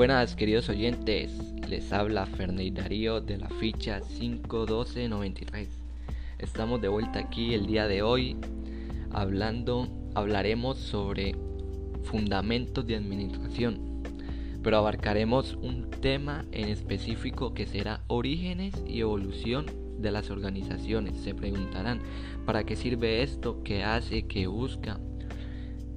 Buenas queridos oyentes, les habla Ferney Darío de la ficha 51293. Estamos de vuelta aquí el día de hoy hablando, hablaremos sobre fundamentos de administración, pero abarcaremos un tema en específico que será orígenes y evolución de las organizaciones. Se preguntarán, ¿para qué sirve esto? ¿Qué hace? ¿Qué busca?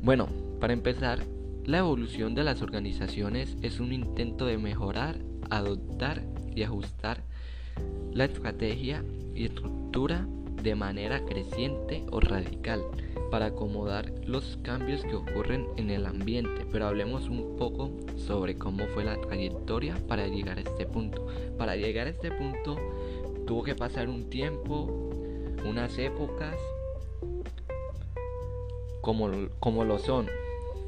Bueno, para empezar, la evolución de las organizaciones es un intento de mejorar, adoptar y ajustar la estrategia y estructura de manera creciente o radical para acomodar los cambios que ocurren en el ambiente, pero hablemos un poco sobre cómo fue la trayectoria para llegar a este punto. Para llegar a este punto tuvo que pasar un tiempo, unas épocas, como, como lo son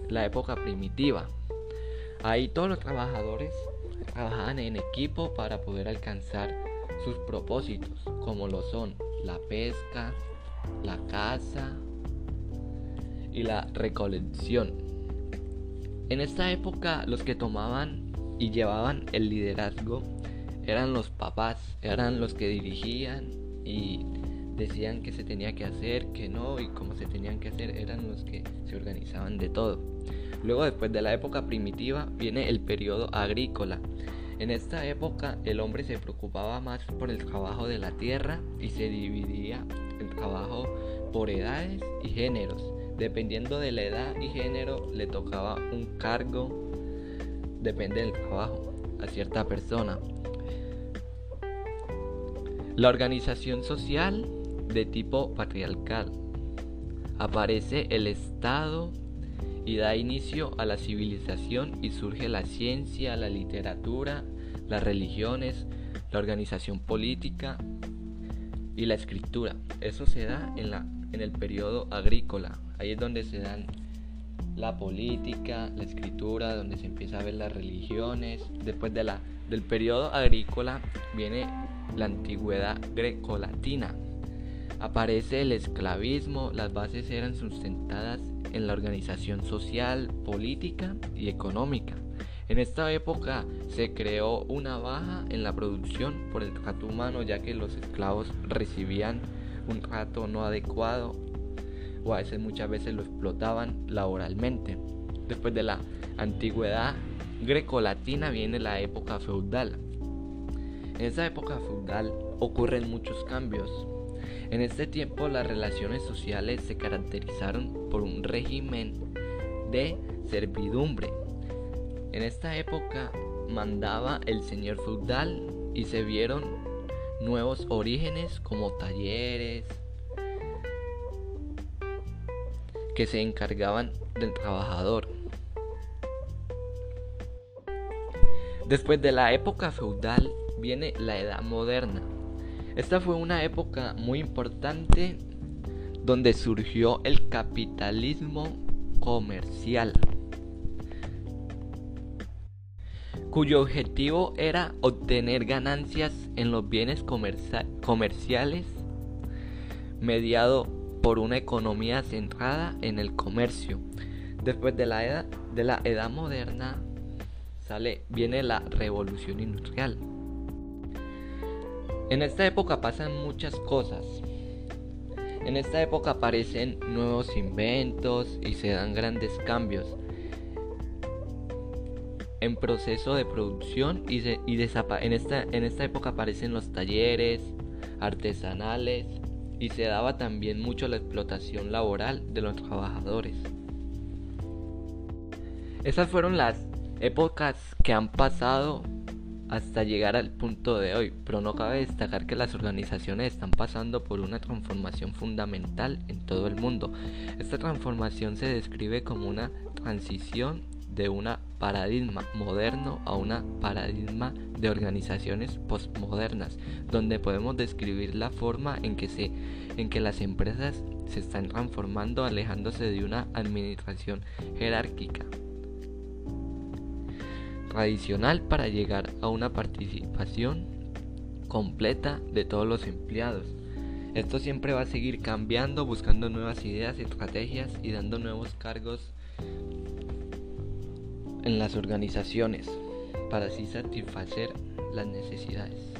la época primitiva. Ahí todos los trabajadores trabajaban en equipo para poder alcanzar sus propósitos, como lo son la pesca, la caza y la recolección. En esta época los que tomaban y llevaban el liderazgo eran los papás, eran los que dirigían y decían que se tenía que hacer, que no, y cómo se tenían que hacer, eran los que se organizaban de todo. Luego, después de la época primitiva, viene el periodo agrícola. En esta época el hombre se preocupaba más por el trabajo de la tierra y se dividía el trabajo por edades y géneros. Dependiendo de la edad y género le tocaba un cargo, depende del trabajo, a cierta persona. La organización social de tipo patriarcal. Aparece el Estado y da inicio a la civilización y surge la ciencia, la literatura, las religiones, la organización política y la escritura. Eso se da en, la, en el periodo agrícola. Ahí es donde se dan la política, la escritura, donde se empieza a ver las religiones. Después de la, del periodo agrícola viene la antigüedad grecolatina, Aparece el esclavismo, las bases eran sustentadas en la organización social, política y económica. En esta época se creó una baja en la producción por el trato humano ya que los esclavos recibían un trato no adecuado o a veces muchas veces lo explotaban laboralmente. Después de la antigüedad grecolatina viene la época feudal. En esa época feudal ocurren muchos cambios en este tiempo las relaciones sociales se caracterizaron por un régimen de servidumbre. En esta época mandaba el señor feudal y se vieron nuevos orígenes como talleres que se encargaban del trabajador. Después de la época feudal viene la edad moderna esta fue una época muy importante donde surgió el capitalismo comercial, cuyo objetivo era obtener ganancias en los bienes comerciales mediado por una economía centrada en el comercio. Después de la edad, moderna sale, viene la revolución industrial. En esta época pasan muchas cosas. En esta época aparecen nuevos inventos y se dan grandes cambios en proceso de producción y, en, esta, en esta época aparecen los talleres artesanales y se daba también mucho la explotación laboral de los trabajadores. Esas fueron las épocas que han pasado hasta llegar al punto de hoy, pero no cabe destacar que las organizaciones están pasando por una transformación fundamental en todo el mundo. Esta transformación se describe como una transición de un paradigma moderno a una paradigma de organizaciones postmodernas, donde podemos describir la forma en que, se, en que las empresas se están transformando alejándose de una administración jerárquica tradicional para llegar a una participación completa de todos los empleados. Esto siempre va a seguir cambiando, buscando nuevas ideas, estrategias y dando nuevos cargos en las organizaciones. para así satisfacer las necesidades.